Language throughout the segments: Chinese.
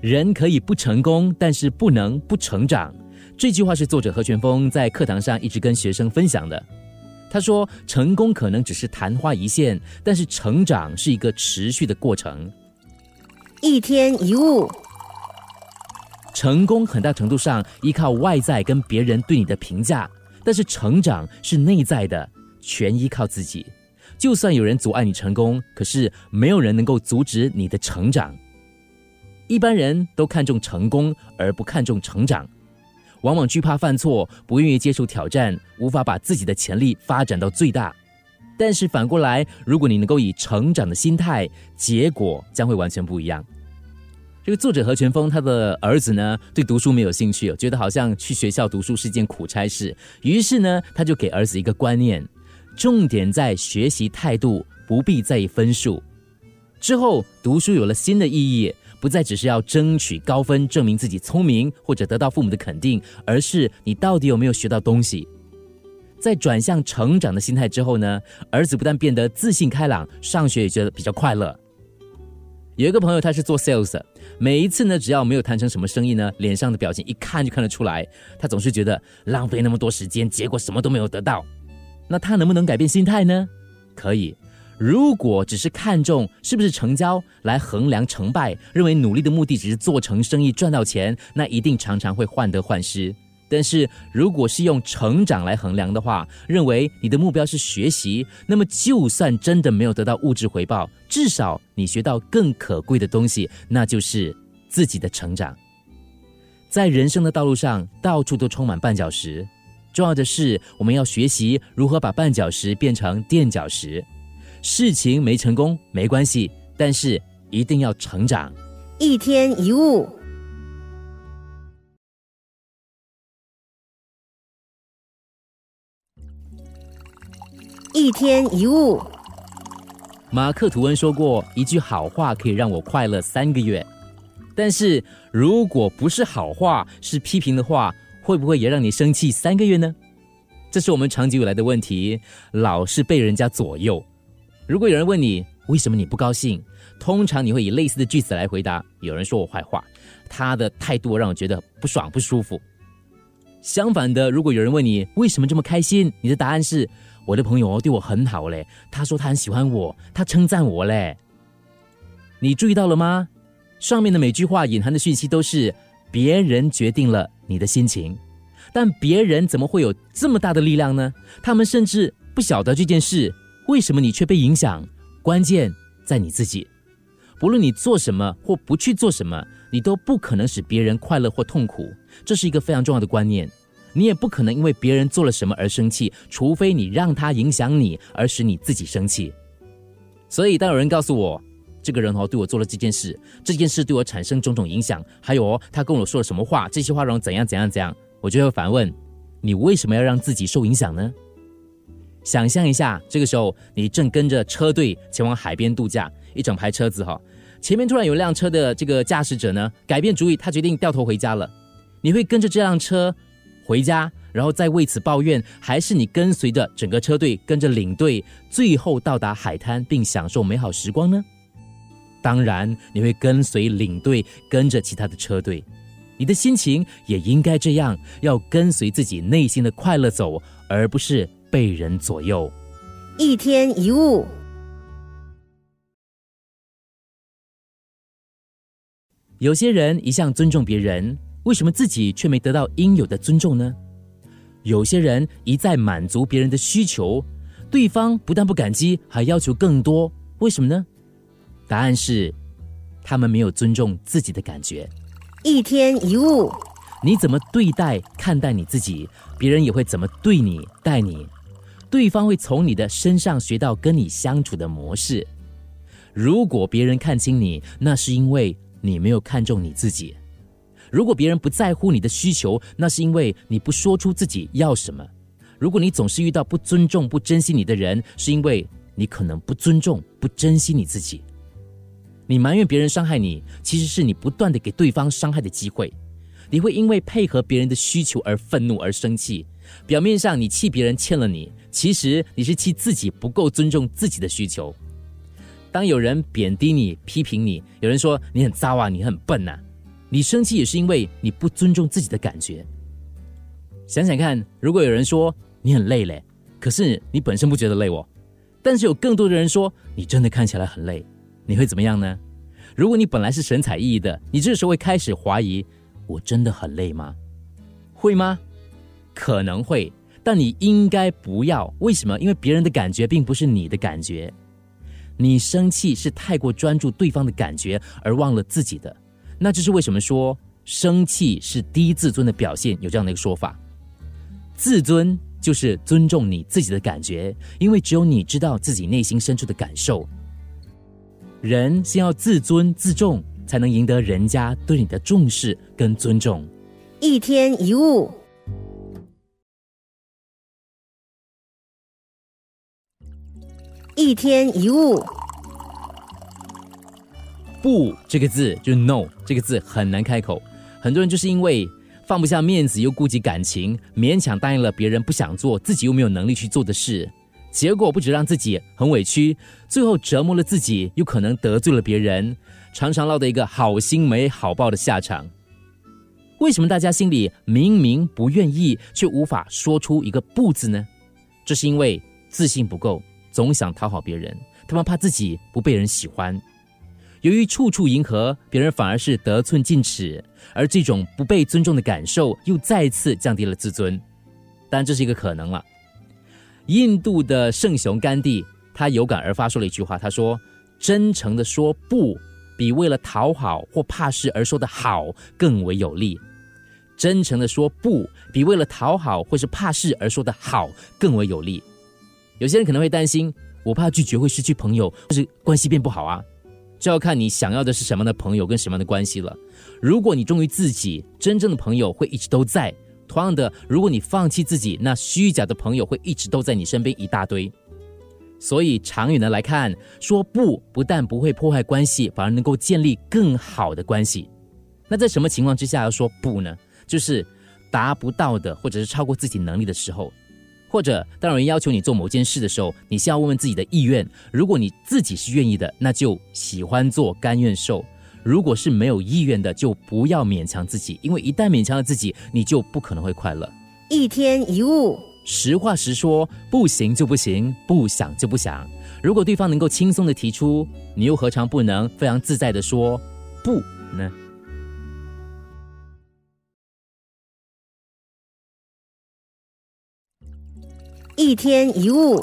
人可以不成功，但是不能不成长。这句话是作者何全峰在课堂上一直跟学生分享的。他说：“成功可能只是昙花一现，但是成长是一个持续的过程。一天一物，成功很大程度上依靠外在跟别人对你的评价，但是成长是内在的，全依靠自己。就算有人阻碍你成功，可是没有人能够阻止你的成长。”一般人都看重成功而不看重成长，往往惧怕犯错，不愿意接受挑战，无法把自己的潜力发展到最大。但是反过来，如果你能够以成长的心态，结果将会完全不一样。这个作者何全峰他的儿子呢，对读书没有兴趣，觉得好像去学校读书是件苦差事，于是呢，他就给儿子一个观念：重点在学习态度，不必在意分数。之后读书有了新的意义。不再只是要争取高分，证明自己聪明，或者得到父母的肯定，而是你到底有没有学到东西。在转向成长的心态之后呢，儿子不但变得自信开朗，上学也觉得比较快乐。有一个朋友，他是做 sales，每一次呢，只要没有谈成什么生意呢，脸上的表情一看就看得出来，他总是觉得浪费那么多时间，结果什么都没有得到。那他能不能改变心态呢？可以。如果只是看重是不是成交来衡量成败，认为努力的目的只是做成生意赚到钱，那一定常常会患得患失。但是如果是用成长来衡量的话，认为你的目标是学习，那么就算真的没有得到物质回报，至少你学到更可贵的东西，那就是自己的成长。在人生的道路上，到处都充满绊脚石，重要的是我们要学习如何把绊脚石变成垫脚石。事情没成功没关系，但是一定要成长。一天一物，一天一物。马克吐温说过一句好话可以让我快乐三个月，但是如果不是好话，是批评的话，会不会也让你生气三个月呢？这是我们长久以来的问题，老是被人家左右。如果有人问你为什么你不高兴，通常你会以类似的句子来回答。有人说我坏话，他的态度让我觉得不爽不舒服。相反的，如果有人问你为什么这么开心，你的答案是我的朋友对我很好嘞，他说他很喜欢我，他称赞我嘞。你注意到了吗？上面的每句话隐含的讯息都是别人决定了你的心情，但别人怎么会有这么大的力量呢？他们甚至不晓得这件事。为什么你却被影响？关键在你自己。不论你做什么或不去做什么，你都不可能使别人快乐或痛苦。这是一个非常重要的观念。你也不可能因为别人做了什么而生气，除非你让他影响你，而使你自己生气。所以，当有人告诉我这个人哦对我做了这件事，这件事对我产生种种影响，还有哦他跟我说了什么话，这些话让我怎样怎样怎样，我就会反问：你为什么要让自己受影响呢？想象一下，这个时候你正跟着车队前往海边度假，一整排车子哈，前面突然有辆车的这个驾驶者呢改变主意，他决定掉头回家了。你会跟着这辆车回家，然后再为此抱怨，还是你跟随着整个车队，跟着领队，最后到达海滩并享受美好时光呢？当然，你会跟随领队，跟着其他的车队。你的心情也应该这样，要跟随自己内心的快乐走，而不是。被人左右，一天一物。有些人一向尊重别人，为什么自己却没得到应有的尊重呢？有些人一再满足别人的需求，对方不但不感激，还要求更多，为什么呢？答案是，他们没有尊重自己的感觉。一天一物，你怎么对待、看待你自己，别人也会怎么对你、待你。对方会从你的身上学到跟你相处的模式。如果别人看清你，那是因为你没有看重你自己；如果别人不在乎你的需求，那是因为你不说出自己要什么；如果你总是遇到不尊重、不珍惜你的人，是因为你可能不尊重、不珍惜你自己。你埋怨别人伤害你，其实是你不断的给对方伤害的机会。你会因为配合别人的需求而愤怒而生气。表面上你气别人欠了你，其实你是气自己不够尊重自己的需求。当有人贬低你、批评你，有人说你很糟啊，你很笨呐，你生气也是因为你不尊重自己的感觉。想想看，如果有人说你很累嘞，可是你本身不觉得累哦，但是有更多的人说你真的看起来很累，你会怎么样呢？如果你本来是神采奕奕的，你这时候会开始怀疑：我真的很累吗？会吗？可能会，但你应该不要。为什么？因为别人的感觉并不是你的感觉。你生气是太过专注对方的感觉，而忘了自己的。那这是为什么说生气是低自尊的表现？有这样的一个说法。自尊就是尊重你自己的感觉，因为只有你知道自己内心深处的感受。人先要自尊自重，才能赢得人家对你的重视跟尊重。一天一物，一天一物，不这个字就 no 这个字很难开口，很多人就是因为放不下面子，又顾及感情，勉强答应了别人不想做，自己又没有能力去做的事。结果不止让自己很委屈，最后折磨了自己，又可能得罪了别人，常常落得一个好心没好报的下场。为什么大家心里明明不愿意，却无法说出一个不字呢？这是因为自信不够，总想讨好别人，他们怕自己不被人喜欢。由于处处迎合别人，反而是得寸进尺，而这种不被尊重的感受，又再次降低了自尊。但，这是一个可能了。印度的圣雄甘地，他有感而发说了一句话：“他说，真诚的说不，比为了讨好或怕事而说的好更为有力。真诚的说不，比为了讨好或是怕事而说的好更为有力。有些人可能会担心，我怕拒绝会失去朋友，或是关系变不好啊。这要看你想要的是什么样的朋友跟什么样的关系了。如果你忠于自己，真正的朋友会一直都在。”同样的，如果你放弃自己，那虚假的朋友会一直都在你身边一大堆。所以长远的来看，说不不但不会破坏关系，反而能够建立更好的关系。那在什么情况之下要说不呢？就是达不到的，或者是超过自己能力的时候，或者当有人要求你做某件事的时候，你先要问问自己的意愿。如果你自己是愿意的，那就喜欢做，甘愿受。如果是没有意愿的，就不要勉强自己，因为一旦勉强了自己，你就不可能会快乐。一天一物，实话实说，不行就不行，不想就不想。如果对方能够轻松的提出，你又何尝不能非常自在的说不呢？一天一物。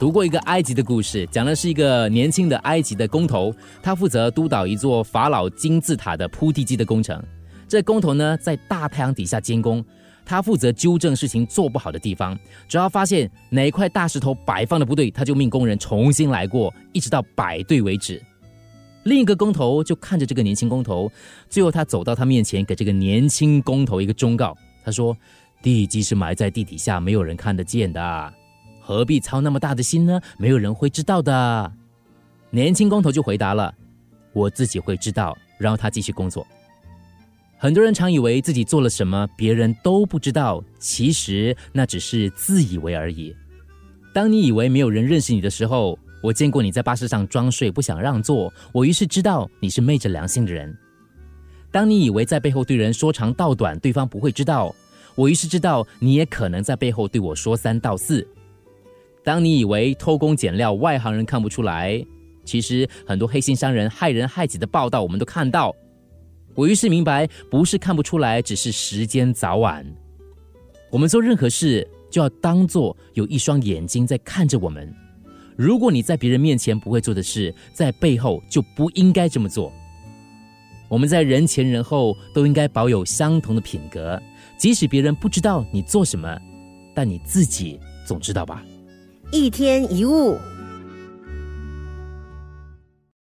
读过一个埃及的故事，讲的是一个年轻的埃及的工头，他负责督导一座法老金字塔的铺地基的工程。这工头呢，在大太阳底下监工，他负责纠正事情做不好的地方。只要发现哪一块大石头摆放的不对，他就命工人重新来过，一直到摆对为止。另一个工头就看着这个年轻工头，最后他走到他面前，给这个年轻工头一个忠告。他说：“地基是埋在地底下，没有人看得见的。”何必操那么大的心呢？没有人会知道的。年轻工头就回答了：“我自己会知道。”然后他继续工作。很多人常以为自己做了什么，别人都不知道，其实那只是自以为而已。当你以为没有人认识你的时候，我见过你在巴士上装睡，不想让座，我于是知道你是昧着良心的人。当你以为在背后对人说长道短，对方不会知道，我于是知道你也可能在背后对我说三道四。当你以为偷工减料，外行人看不出来，其实很多黑心商人害人害己的报道，我们都看到。我于是明白，不是看不出来，只是时间早晚。我们做任何事，就要当做有一双眼睛在看着我们。如果你在别人面前不会做的事，在背后就不应该这么做。我们在人前人后都应该保有相同的品格，即使别人不知道你做什么，但你自己总知道吧。一天一物。